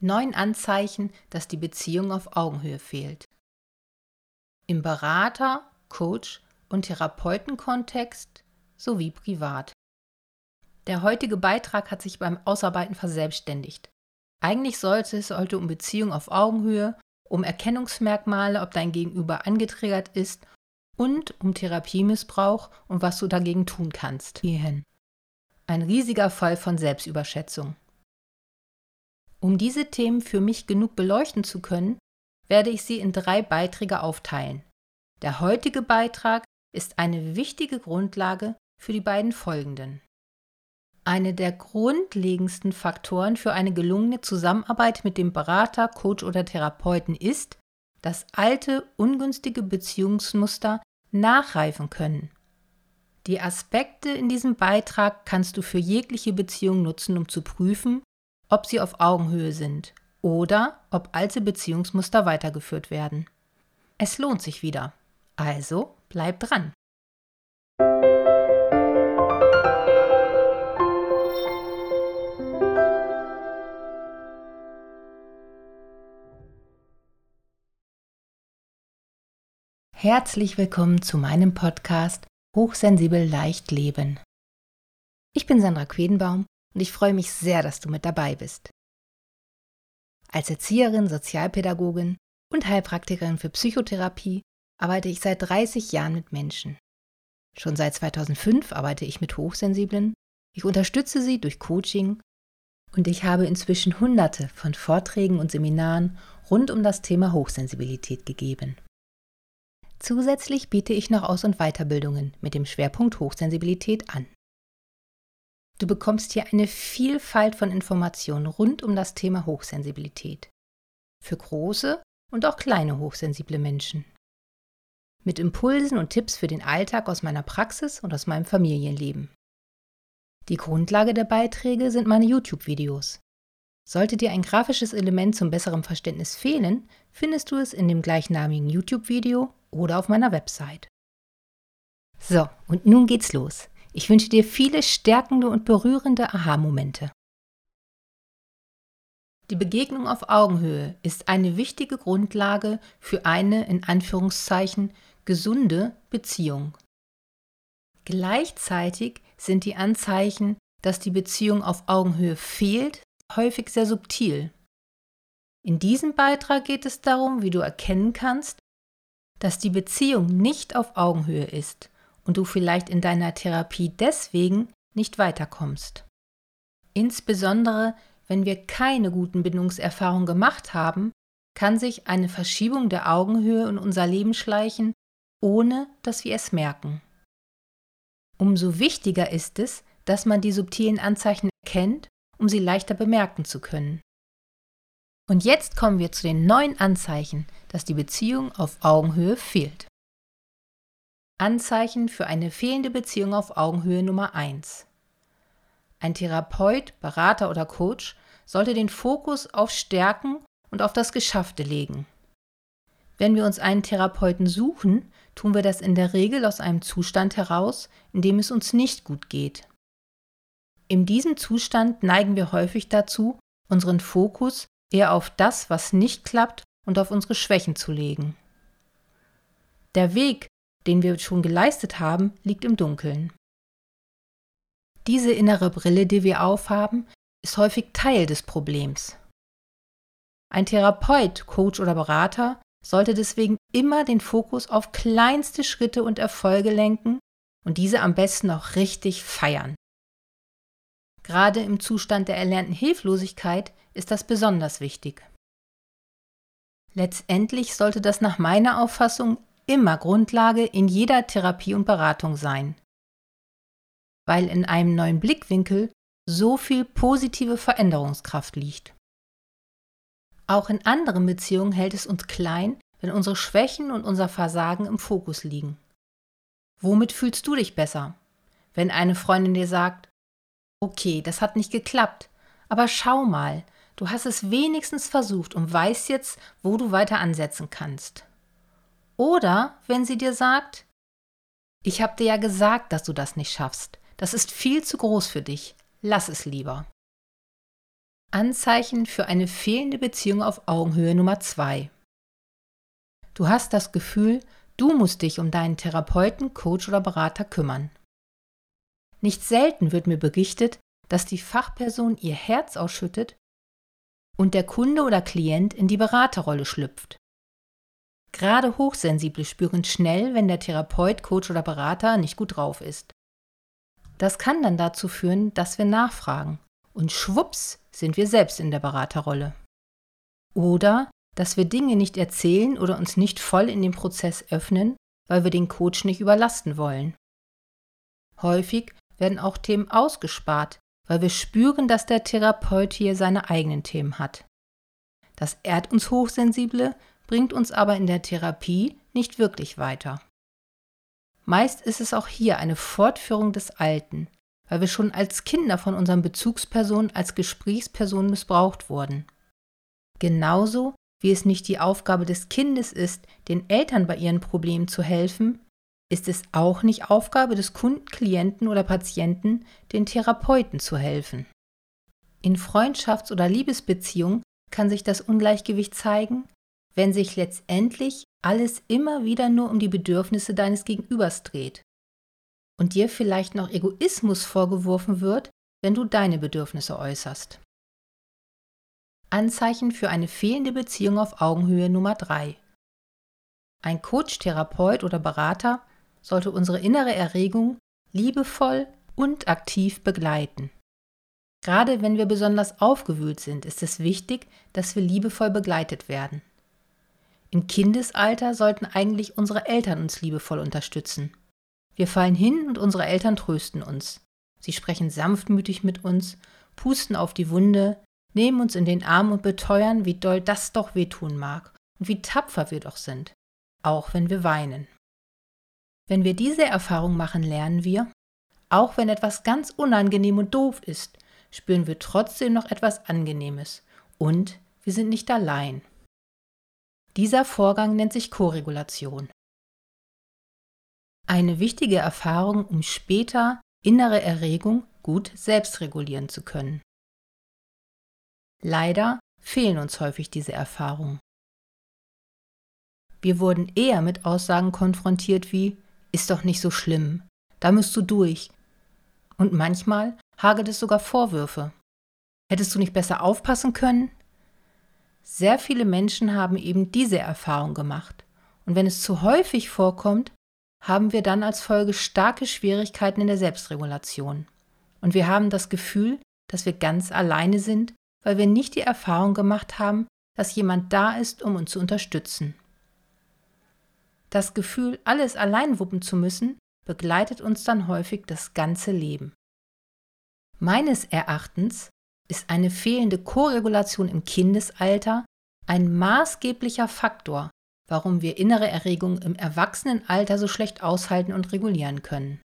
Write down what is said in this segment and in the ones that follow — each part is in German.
Neun Anzeichen, dass die Beziehung auf Augenhöhe fehlt. Im Berater, Coach und Therapeutenkontext sowie privat. Der heutige Beitrag hat sich beim Ausarbeiten verselbstständigt. Eigentlich sollte es heute um Beziehung auf Augenhöhe, um Erkennungsmerkmale, ob dein Gegenüber angetriggert ist und um Therapiemissbrauch und was du dagegen tun kannst. Hierhin. Ein riesiger Fall von Selbstüberschätzung. Um diese Themen für mich genug beleuchten zu können, werde ich sie in drei Beiträge aufteilen. Der heutige Beitrag ist eine wichtige Grundlage für die beiden folgenden. Eine der grundlegendsten Faktoren für eine gelungene Zusammenarbeit mit dem Berater, Coach oder Therapeuten ist, dass alte, ungünstige Beziehungsmuster nachreifen können. Die Aspekte in diesem Beitrag kannst du für jegliche Beziehung nutzen, um zu prüfen, ob sie auf Augenhöhe sind oder ob alte Beziehungsmuster weitergeführt werden. Es lohnt sich wieder. Also bleib dran. Herzlich willkommen zu meinem Podcast Hochsensibel leicht leben. Ich bin Sandra Quedenbaum und ich freue mich sehr, dass du mit dabei bist. Als Erzieherin, Sozialpädagogin und Heilpraktikerin für Psychotherapie arbeite ich seit 30 Jahren mit Menschen. Schon seit 2005 arbeite ich mit Hochsensiblen, ich unterstütze sie durch Coaching und ich habe inzwischen hunderte von Vorträgen und Seminaren rund um das Thema Hochsensibilität gegeben. Zusätzlich biete ich noch Aus- und Weiterbildungen mit dem Schwerpunkt Hochsensibilität an. Du bekommst hier eine Vielfalt von Informationen rund um das Thema Hochsensibilität. Für große und auch kleine hochsensible Menschen. Mit Impulsen und Tipps für den Alltag aus meiner Praxis und aus meinem Familienleben. Die Grundlage der Beiträge sind meine YouTube-Videos. Sollte dir ein grafisches Element zum besseren Verständnis fehlen, findest du es in dem gleichnamigen YouTube-Video oder auf meiner Website. So, und nun geht's los. Ich wünsche dir viele stärkende und berührende Aha-Momente. Die Begegnung auf Augenhöhe ist eine wichtige Grundlage für eine in Anführungszeichen gesunde Beziehung. Gleichzeitig sind die Anzeichen, dass die Beziehung auf Augenhöhe fehlt, häufig sehr subtil. In diesem Beitrag geht es darum, wie du erkennen kannst, dass die Beziehung nicht auf Augenhöhe ist und du vielleicht in deiner Therapie deswegen nicht weiterkommst. Insbesondere wenn wir keine guten Bindungserfahrungen gemacht haben, kann sich eine Verschiebung der Augenhöhe in unser Leben schleichen, ohne dass wir es merken. Umso wichtiger ist es, dass man die subtilen Anzeichen erkennt, um sie leichter bemerken zu können. Und jetzt kommen wir zu den neuen Anzeichen, dass die Beziehung auf Augenhöhe fehlt. Anzeichen für eine fehlende Beziehung auf Augenhöhe Nummer 1. Ein Therapeut, Berater oder Coach sollte den Fokus auf Stärken und auf das Geschaffte legen. Wenn wir uns einen Therapeuten suchen, tun wir das in der Regel aus einem Zustand heraus, in dem es uns nicht gut geht. In diesem Zustand neigen wir häufig dazu, unseren Fokus eher auf das, was nicht klappt und auf unsere Schwächen zu legen. Der Weg, den wir schon geleistet haben, liegt im Dunkeln. Diese innere Brille, die wir aufhaben, ist häufig Teil des Problems. Ein Therapeut, Coach oder Berater sollte deswegen immer den Fokus auf kleinste Schritte und Erfolge lenken und diese am besten auch richtig feiern. Gerade im Zustand der erlernten Hilflosigkeit ist das besonders wichtig. Letztendlich sollte das nach meiner Auffassung immer Grundlage in jeder Therapie und Beratung sein, weil in einem neuen Blickwinkel so viel positive Veränderungskraft liegt. Auch in anderen Beziehungen hält es uns klein, wenn unsere Schwächen und unser Versagen im Fokus liegen. Womit fühlst du dich besser? Wenn eine Freundin dir sagt, okay, das hat nicht geklappt, aber schau mal, du hast es wenigstens versucht und weißt jetzt, wo du weiter ansetzen kannst. Oder wenn sie dir sagt, ich habe dir ja gesagt, dass du das nicht schaffst. Das ist viel zu groß für dich. Lass es lieber. Anzeichen für eine fehlende Beziehung auf Augenhöhe Nummer 2. Du hast das Gefühl, du musst dich um deinen Therapeuten, Coach oder Berater kümmern. Nicht selten wird mir berichtet, dass die Fachperson ihr Herz ausschüttet und der Kunde oder Klient in die Beraterrolle schlüpft. Gerade Hochsensible spüren schnell, wenn der Therapeut, Coach oder Berater nicht gut drauf ist. Das kann dann dazu führen, dass wir nachfragen und schwupps sind wir selbst in der Beraterrolle. Oder dass wir Dinge nicht erzählen oder uns nicht voll in den Prozess öffnen, weil wir den Coach nicht überlasten wollen. Häufig werden auch Themen ausgespart, weil wir spüren, dass der Therapeut hier seine eigenen Themen hat. Das ehrt uns Hochsensible, bringt uns aber in der Therapie nicht wirklich weiter. Meist ist es auch hier eine Fortführung des Alten, weil wir schon als Kinder von unseren Bezugspersonen als Gesprächspersonen missbraucht wurden. Genauso wie es nicht die Aufgabe des Kindes ist, den Eltern bei ihren Problemen zu helfen, ist es auch nicht Aufgabe des Kunden, Klienten oder Patienten, den Therapeuten zu helfen. In Freundschafts- oder Liebesbeziehungen kann sich das Ungleichgewicht zeigen, wenn sich letztendlich alles immer wieder nur um die Bedürfnisse deines Gegenübers dreht und dir vielleicht noch Egoismus vorgeworfen wird, wenn du deine Bedürfnisse äußerst. Anzeichen für eine fehlende Beziehung auf Augenhöhe Nummer 3. Ein Coach, Therapeut oder Berater sollte unsere innere Erregung liebevoll und aktiv begleiten. Gerade wenn wir besonders aufgewühlt sind, ist es wichtig, dass wir liebevoll begleitet werden. Im Kindesalter sollten eigentlich unsere Eltern uns liebevoll unterstützen. Wir fallen hin und unsere Eltern trösten uns. Sie sprechen sanftmütig mit uns, pusten auf die Wunde, nehmen uns in den Arm und beteuern, wie doll das doch wehtun mag und wie tapfer wir doch sind, auch wenn wir weinen. Wenn wir diese Erfahrung machen, lernen wir, auch wenn etwas ganz unangenehm und doof ist, spüren wir trotzdem noch etwas Angenehmes und wir sind nicht allein. Dieser Vorgang nennt sich Koregulation. Eine wichtige Erfahrung, um später innere Erregung gut selbst regulieren zu können. Leider fehlen uns häufig diese Erfahrungen. Wir wurden eher mit Aussagen konfrontiert wie ist doch nicht so schlimm, da musst du durch. Und manchmal hagelt es sogar Vorwürfe. Hättest du nicht besser aufpassen können? Sehr viele Menschen haben eben diese Erfahrung gemacht. Und wenn es zu häufig vorkommt, haben wir dann als Folge starke Schwierigkeiten in der Selbstregulation. Und wir haben das Gefühl, dass wir ganz alleine sind, weil wir nicht die Erfahrung gemacht haben, dass jemand da ist, um uns zu unterstützen. Das Gefühl, alles allein wuppen zu müssen, begleitet uns dann häufig das ganze Leben. Meines Erachtens ist eine fehlende Koregulation im Kindesalter ein maßgeblicher Faktor, warum wir innere Erregungen im Erwachsenenalter so schlecht aushalten und regulieren können.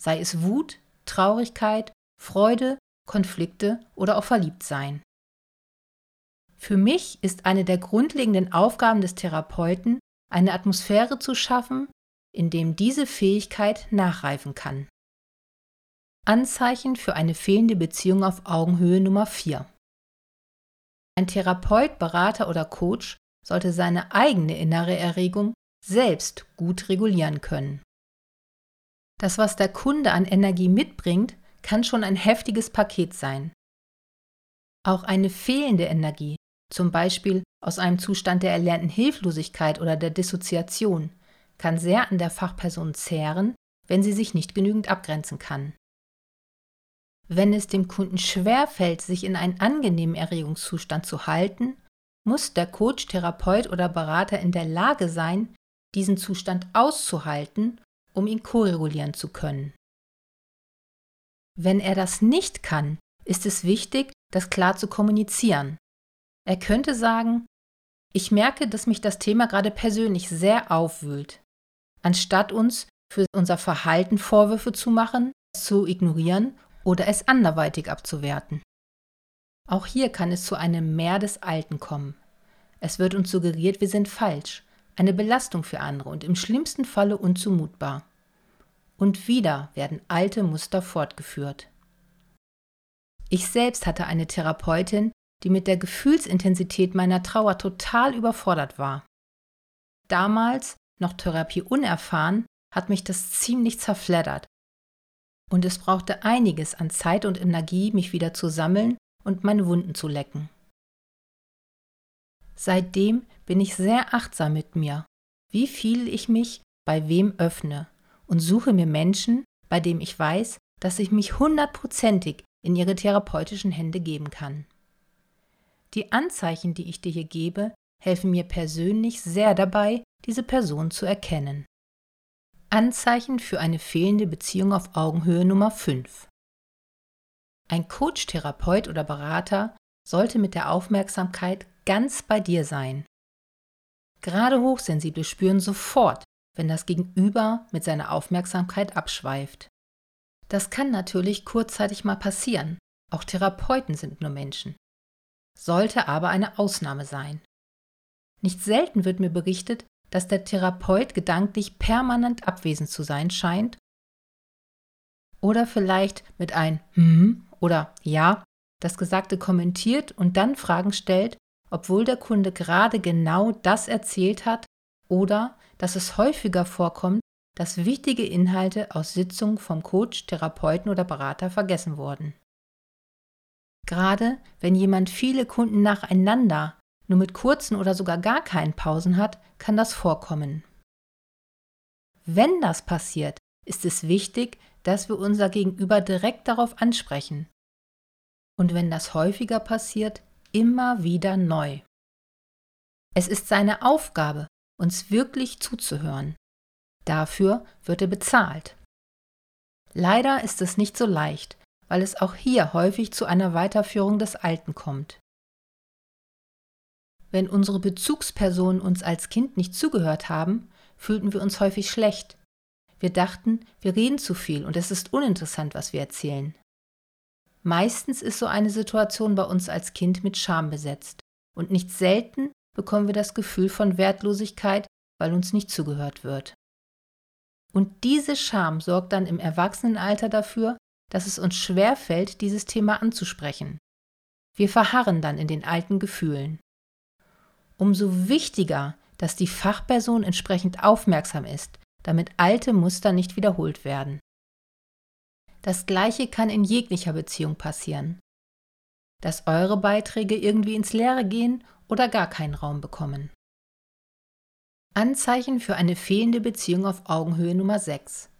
Sei es Wut, Traurigkeit, Freude, Konflikte oder auch Verliebtsein. Für mich ist eine der grundlegenden Aufgaben des Therapeuten, eine Atmosphäre zu schaffen, in dem diese Fähigkeit nachreifen kann. Anzeichen für eine fehlende Beziehung auf Augenhöhe Nummer 4. Ein Therapeut, Berater oder Coach sollte seine eigene innere Erregung selbst gut regulieren können. Das, was der Kunde an Energie mitbringt, kann schon ein heftiges Paket sein. Auch eine fehlende Energie, zum Beispiel aus einem Zustand der erlernten Hilflosigkeit oder der Dissoziation, kann sehr an der Fachperson zehren, wenn sie sich nicht genügend abgrenzen kann. Wenn es dem Kunden schwerfällt, sich in einen angenehmen Erregungszustand zu halten, muss der Coach, Therapeut oder Berater in der Lage sein, diesen Zustand auszuhalten, um ihn koregulieren zu können. Wenn er das nicht kann, ist es wichtig, das klar zu kommunizieren. Er könnte sagen, ich merke, dass mich das Thema gerade persönlich sehr aufwühlt. Anstatt uns für unser Verhalten Vorwürfe zu machen, zu ignorieren oder es anderweitig abzuwerten. Auch hier kann es zu einem Mehr des Alten kommen. Es wird uns suggeriert, wir sind falsch, eine Belastung für andere und im schlimmsten Falle unzumutbar. Und wieder werden alte Muster fortgeführt. Ich selbst hatte eine Therapeutin, die mit der Gefühlsintensität meiner Trauer total überfordert war. Damals, noch Therapie unerfahren, hat mich das ziemlich zerfleddert. Und es brauchte einiges an Zeit und Energie, mich wieder zu sammeln und meine Wunden zu lecken. Seitdem bin ich sehr achtsam mit mir, wie viel ich mich bei wem öffne und suche mir Menschen, bei denen ich weiß, dass ich mich hundertprozentig in ihre therapeutischen Hände geben kann. Die Anzeichen, die ich dir hier gebe, helfen mir persönlich sehr dabei, diese Person zu erkennen. Anzeichen für eine fehlende Beziehung auf Augenhöhe Nummer 5. Ein Coach, Therapeut oder Berater sollte mit der Aufmerksamkeit ganz bei dir sein. Gerade Hochsensible spüren sofort, wenn das Gegenüber mit seiner Aufmerksamkeit abschweift. Das kann natürlich kurzzeitig mal passieren. Auch Therapeuten sind nur Menschen. Sollte aber eine Ausnahme sein. Nicht selten wird mir berichtet, dass der Therapeut gedanklich permanent abwesend zu sein scheint oder vielleicht mit ein hm oder ja das Gesagte kommentiert und dann Fragen stellt, obwohl der Kunde gerade genau das erzählt hat oder dass es häufiger vorkommt, dass wichtige Inhalte aus Sitzungen vom Coach, Therapeuten oder Berater vergessen wurden. Gerade wenn jemand viele Kunden nacheinander nur mit kurzen oder sogar gar keinen Pausen hat, kann das vorkommen. Wenn das passiert, ist es wichtig, dass wir unser Gegenüber direkt darauf ansprechen. Und wenn das häufiger passiert, immer wieder neu. Es ist seine Aufgabe, uns wirklich zuzuhören. Dafür wird er bezahlt. Leider ist es nicht so leicht, weil es auch hier häufig zu einer Weiterführung des Alten kommt. Wenn unsere Bezugspersonen uns als Kind nicht zugehört haben, fühlten wir uns häufig schlecht. Wir dachten, wir reden zu viel und es ist uninteressant, was wir erzählen. Meistens ist so eine Situation bei uns als Kind mit Scham besetzt und nicht selten bekommen wir das Gefühl von Wertlosigkeit, weil uns nicht zugehört wird. Und diese Scham sorgt dann im Erwachsenenalter dafür, dass es uns schwerfällt, dieses Thema anzusprechen. Wir verharren dann in den alten Gefühlen. Umso wichtiger, dass die Fachperson entsprechend aufmerksam ist, damit alte Muster nicht wiederholt werden. Das Gleiche kann in jeglicher Beziehung passieren. Dass eure Beiträge irgendwie ins Leere gehen oder gar keinen Raum bekommen. Anzeichen für eine fehlende Beziehung auf Augenhöhe Nummer 6.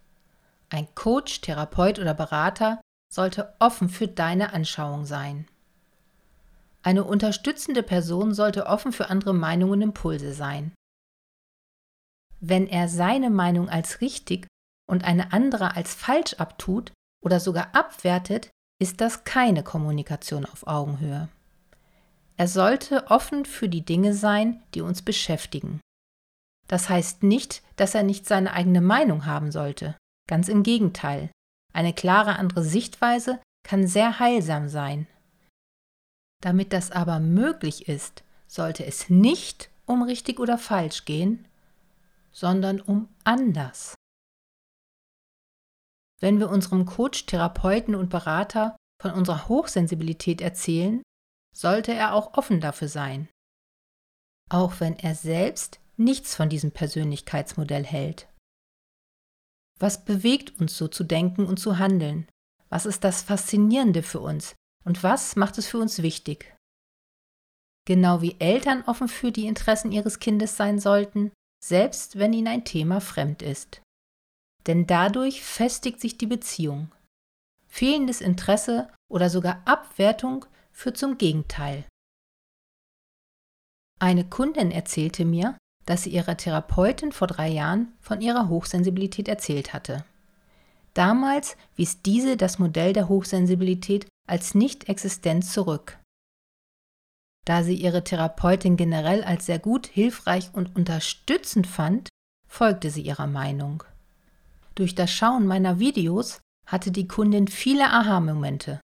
Ein Coach, Therapeut oder Berater sollte offen für deine Anschauung sein. Eine unterstützende Person sollte offen für andere Meinungen und Impulse sein. Wenn er seine Meinung als richtig und eine andere als falsch abtut oder sogar abwertet, ist das keine Kommunikation auf Augenhöhe. Er sollte offen für die Dinge sein, die uns beschäftigen. Das heißt nicht, dass er nicht seine eigene Meinung haben sollte. Ganz im Gegenteil. Eine klare andere Sichtweise kann sehr heilsam sein. Damit das aber möglich ist, sollte es nicht um richtig oder falsch gehen, sondern um anders. Wenn wir unserem Coach, Therapeuten und Berater von unserer Hochsensibilität erzählen, sollte er auch offen dafür sein. Auch wenn er selbst nichts von diesem Persönlichkeitsmodell hält. Was bewegt uns so zu denken und zu handeln? Was ist das Faszinierende für uns? Und was macht es für uns wichtig? Genau wie Eltern offen für die Interessen ihres Kindes sein sollten, selbst wenn ihnen ein Thema fremd ist. Denn dadurch festigt sich die Beziehung. Fehlendes Interesse oder sogar Abwertung führt zum Gegenteil. Eine Kundin erzählte mir, dass sie ihrer Therapeutin vor drei Jahren von ihrer Hochsensibilität erzählt hatte. Damals wies diese das Modell der Hochsensibilität als nicht existent zurück. Da sie ihre Therapeutin generell als sehr gut, hilfreich und unterstützend fand, folgte sie ihrer Meinung. Durch das Schauen meiner Videos hatte die Kundin viele Aha-Momente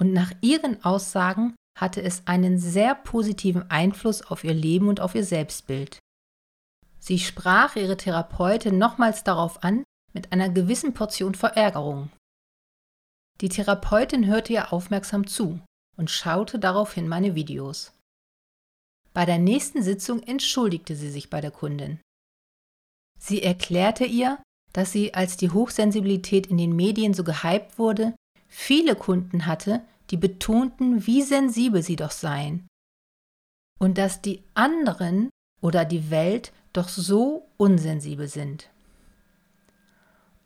und nach ihren Aussagen hatte es einen sehr positiven Einfluss auf ihr Leben und auf ihr Selbstbild. Sie sprach ihre Therapeutin nochmals darauf an, mit einer gewissen Portion Verärgerung. Die Therapeutin hörte ihr aufmerksam zu und schaute daraufhin meine Videos. Bei der nächsten Sitzung entschuldigte sie sich bei der Kundin. Sie erklärte ihr, dass sie, als die Hochsensibilität in den Medien so gehypt wurde, viele Kunden hatte, die betonten, wie sensibel sie doch seien. Und dass die anderen oder die Welt doch so unsensibel sind.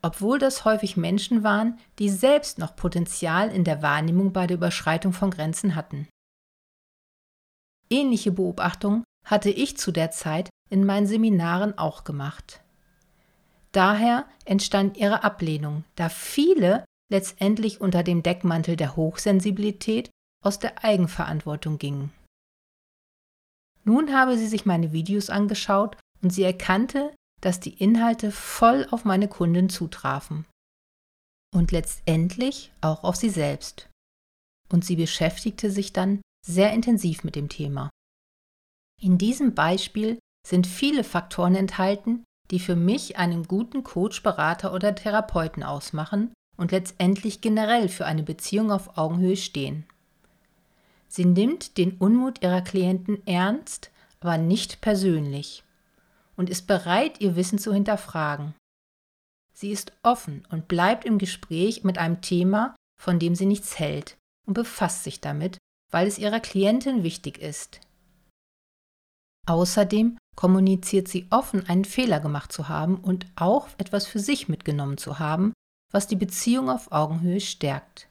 Obwohl das häufig Menschen waren, die selbst noch Potenzial in der Wahrnehmung bei der Überschreitung von Grenzen hatten. Ähnliche Beobachtungen hatte ich zu der Zeit in meinen Seminaren auch gemacht. Daher entstand ihre Ablehnung, da viele letztendlich unter dem Deckmantel der Hochsensibilität aus der Eigenverantwortung gingen. Nun habe sie sich meine Videos angeschaut und sie erkannte, dass die Inhalte voll auf meine Kundin zutrafen. Und letztendlich auch auf sie selbst. Und sie beschäftigte sich dann sehr intensiv mit dem Thema. In diesem Beispiel sind viele Faktoren enthalten, die für mich einen guten Coach, Berater oder Therapeuten ausmachen und letztendlich generell für eine Beziehung auf Augenhöhe stehen. Sie nimmt den Unmut ihrer Klienten ernst, aber nicht persönlich und ist bereit, ihr Wissen zu hinterfragen. Sie ist offen und bleibt im Gespräch mit einem Thema, von dem sie nichts hält und befasst sich damit, weil es ihrer Klientin wichtig ist. Außerdem kommuniziert sie offen, einen Fehler gemacht zu haben und auch etwas für sich mitgenommen zu haben, was die Beziehung auf Augenhöhe stärkt.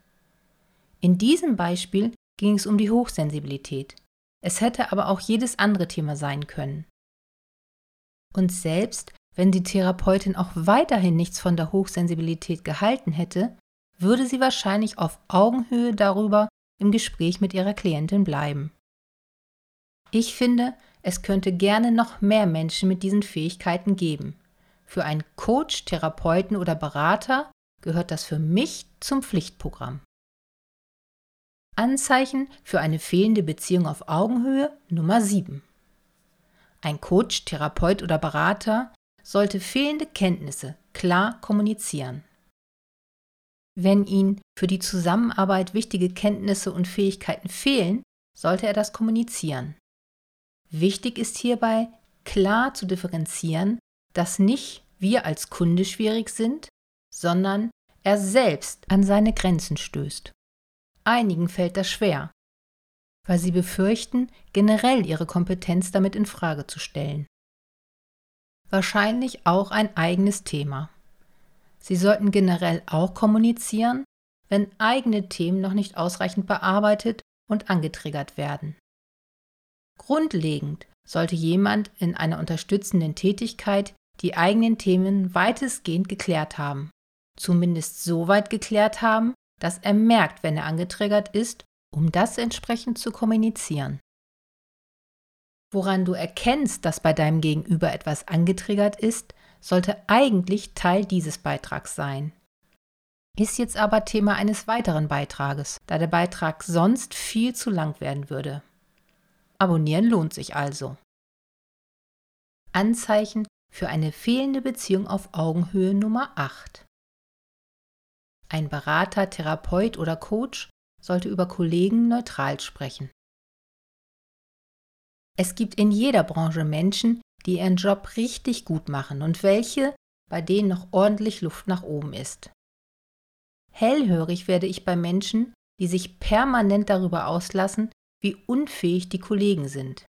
In diesem Beispiel ging es um die Hochsensibilität. Es hätte aber auch jedes andere Thema sein können. Und selbst wenn die Therapeutin auch weiterhin nichts von der Hochsensibilität gehalten hätte, würde sie wahrscheinlich auf Augenhöhe darüber im Gespräch mit ihrer Klientin bleiben. Ich finde, es könnte gerne noch mehr Menschen mit diesen Fähigkeiten geben. Für einen Coach, Therapeuten oder Berater gehört das für mich zum Pflichtprogramm. Anzeichen für eine fehlende Beziehung auf Augenhöhe Nummer 7. Ein Coach, Therapeut oder Berater sollte fehlende Kenntnisse klar kommunizieren. Wenn Ihnen für die Zusammenarbeit wichtige Kenntnisse und Fähigkeiten fehlen, sollte er das kommunizieren. Wichtig ist hierbei, klar zu differenzieren, dass nicht wir als Kunde schwierig sind, sondern er selbst an seine Grenzen stößt. Einigen fällt das schwer, weil sie befürchten, generell ihre Kompetenz damit in Frage zu stellen. Wahrscheinlich auch ein eigenes Thema. Sie sollten generell auch kommunizieren, wenn eigene Themen noch nicht ausreichend bearbeitet und angetriggert werden. Grundlegend sollte jemand in einer unterstützenden Tätigkeit die eigenen Themen weitestgehend geklärt haben, zumindest so weit geklärt haben, dass er merkt, wenn er angetriggert ist, um das entsprechend zu kommunizieren. Woran du erkennst, dass bei deinem Gegenüber etwas angetriggert ist, sollte eigentlich Teil dieses Beitrags sein. Ist jetzt aber Thema eines weiteren Beitrages, da der Beitrag sonst viel zu lang werden würde. Abonnieren lohnt sich also. Anzeichen für eine fehlende Beziehung auf Augenhöhe Nummer 8. Ein Berater, Therapeut oder Coach sollte über Kollegen neutral sprechen. Es gibt in jeder Branche Menschen, die ihren Job richtig gut machen und welche, bei denen noch ordentlich Luft nach oben ist. Hellhörig werde ich bei Menschen, die sich permanent darüber auslassen, wie unfähig die Kollegen sind.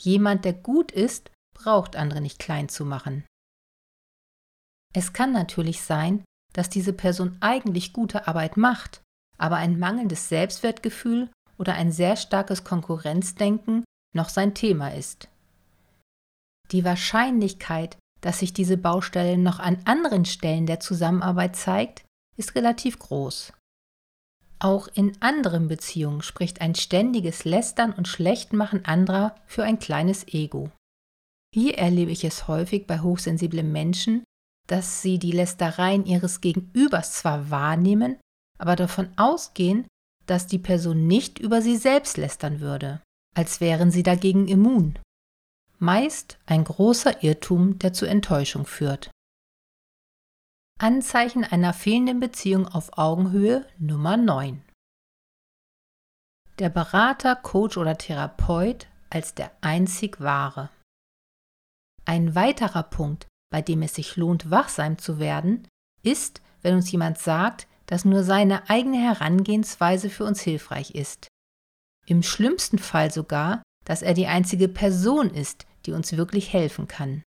Jemand, der gut ist, braucht andere nicht klein zu machen. Es kann natürlich sein, dass diese Person eigentlich gute Arbeit macht, aber ein mangelndes Selbstwertgefühl oder ein sehr starkes Konkurrenzdenken noch sein Thema ist. Die Wahrscheinlichkeit, dass sich diese Baustelle noch an anderen Stellen der Zusammenarbeit zeigt, ist relativ groß. Auch in anderen Beziehungen spricht ein ständiges Lästern und Schlechtmachen anderer für ein kleines Ego. Hier erlebe ich es häufig bei hochsensiblen Menschen, dass sie die Lästereien ihres Gegenübers zwar wahrnehmen, aber davon ausgehen, dass die Person nicht über sie selbst lästern würde, als wären sie dagegen immun meist ein großer Irrtum, der zu Enttäuschung führt. Anzeichen einer fehlenden Beziehung auf Augenhöhe Nummer 9. Der Berater, Coach oder Therapeut als der einzig wahre. Ein weiterer Punkt, bei dem es sich lohnt, wachsam zu werden, ist, wenn uns jemand sagt, dass nur seine eigene Herangehensweise für uns hilfreich ist. Im schlimmsten Fall sogar, dass er die einzige Person ist, die uns wirklich helfen kann.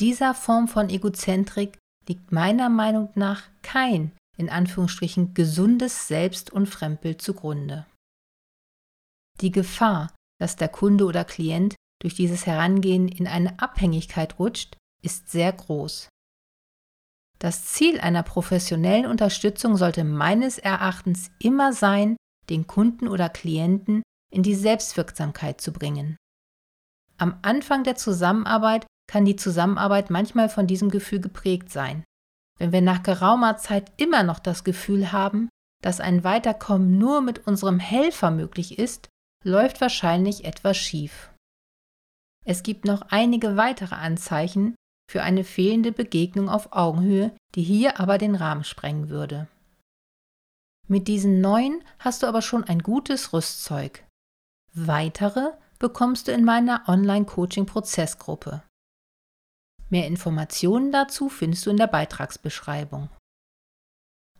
Dieser Form von Egozentrik liegt meiner Meinung nach kein, in Anführungsstrichen, gesundes Selbst- und Fremdbild zugrunde. Die Gefahr, dass der Kunde oder Klient durch dieses Herangehen in eine Abhängigkeit rutscht, ist sehr groß. Das Ziel einer professionellen Unterstützung sollte meines Erachtens immer sein, den Kunden oder Klienten in die Selbstwirksamkeit zu bringen. Am Anfang der Zusammenarbeit kann die Zusammenarbeit manchmal von diesem Gefühl geprägt sein. Wenn wir nach geraumer Zeit immer noch das Gefühl haben, dass ein Weiterkommen nur mit unserem Helfer möglich ist, läuft wahrscheinlich etwas schief. Es gibt noch einige weitere Anzeichen für eine fehlende Begegnung auf Augenhöhe, die hier aber den Rahmen sprengen würde. Mit diesen neuen hast du aber schon ein gutes Rüstzeug. Weitere bekommst du in meiner Online-Coaching-Prozessgruppe. Mehr Informationen dazu findest du in der Beitragsbeschreibung.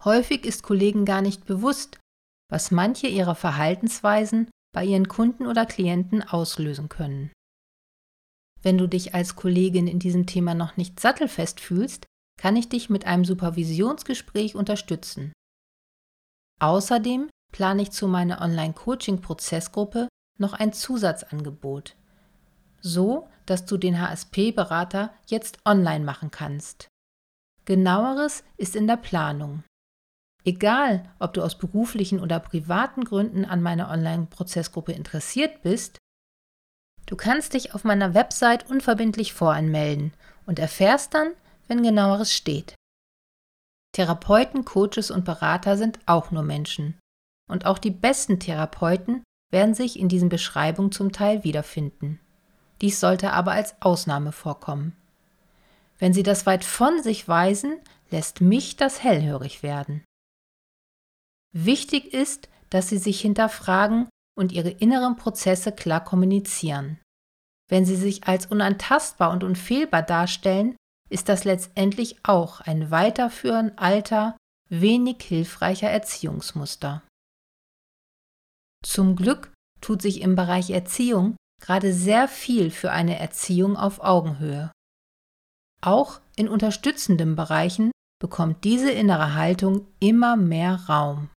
Häufig ist Kollegen gar nicht bewusst, was manche ihrer Verhaltensweisen bei ihren Kunden oder Klienten auslösen können. Wenn du dich als Kollegin in diesem Thema noch nicht sattelfest fühlst, kann ich dich mit einem Supervisionsgespräch unterstützen. Außerdem plane ich zu meiner Online-Coaching-Prozessgruppe noch ein Zusatzangebot, so dass du den HSP-Berater jetzt online machen kannst. Genaueres ist in der Planung. Egal, ob du aus beruflichen oder privaten Gründen an meiner Online-Prozessgruppe interessiert bist, du kannst dich auf meiner Website unverbindlich voranmelden und erfährst dann, wenn genaueres steht. Therapeuten, Coaches und Berater sind auch nur Menschen. Und auch die besten Therapeuten werden sich in diesen Beschreibungen zum Teil wiederfinden. Dies sollte aber als Ausnahme vorkommen. Wenn sie das weit von sich weisen, lässt mich das hellhörig werden. Wichtig ist, dass sie sich hinterfragen und ihre inneren Prozesse klar kommunizieren. Wenn sie sich als unantastbar und unfehlbar darstellen, ist das letztendlich auch ein Weiterführen alter, wenig hilfreicher Erziehungsmuster. Zum Glück tut sich im Bereich Erziehung gerade sehr viel für eine Erziehung auf Augenhöhe. Auch in unterstützenden Bereichen bekommt diese innere Haltung immer mehr Raum.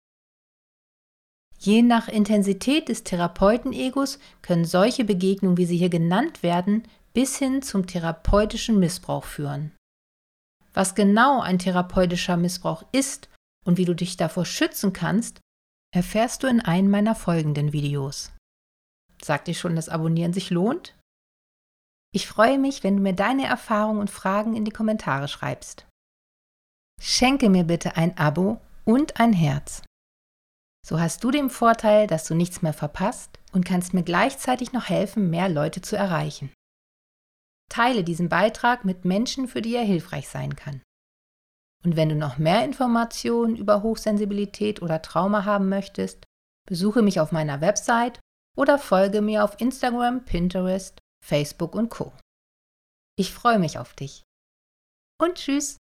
Je nach Intensität des Therapeutenegos können solche Begegnungen, wie sie hier genannt werden, bis hin zum therapeutischen Missbrauch führen. Was genau ein therapeutischer Missbrauch ist und wie du dich davor schützen kannst, erfährst du in einem meiner folgenden Videos. Sagt dir schon, dass Abonnieren sich lohnt? Ich freue mich, wenn du mir deine Erfahrungen und Fragen in die Kommentare schreibst. Schenke mir bitte ein Abo und ein Herz. So hast du den Vorteil, dass du nichts mehr verpasst und kannst mir gleichzeitig noch helfen, mehr Leute zu erreichen. Teile diesen Beitrag mit Menschen, für die er hilfreich sein kann. Und wenn du noch mehr Informationen über Hochsensibilität oder Trauma haben möchtest, besuche mich auf meiner Website oder folge mir auf Instagram, Pinterest, Facebook und Co. Ich freue mich auf dich. Und tschüss!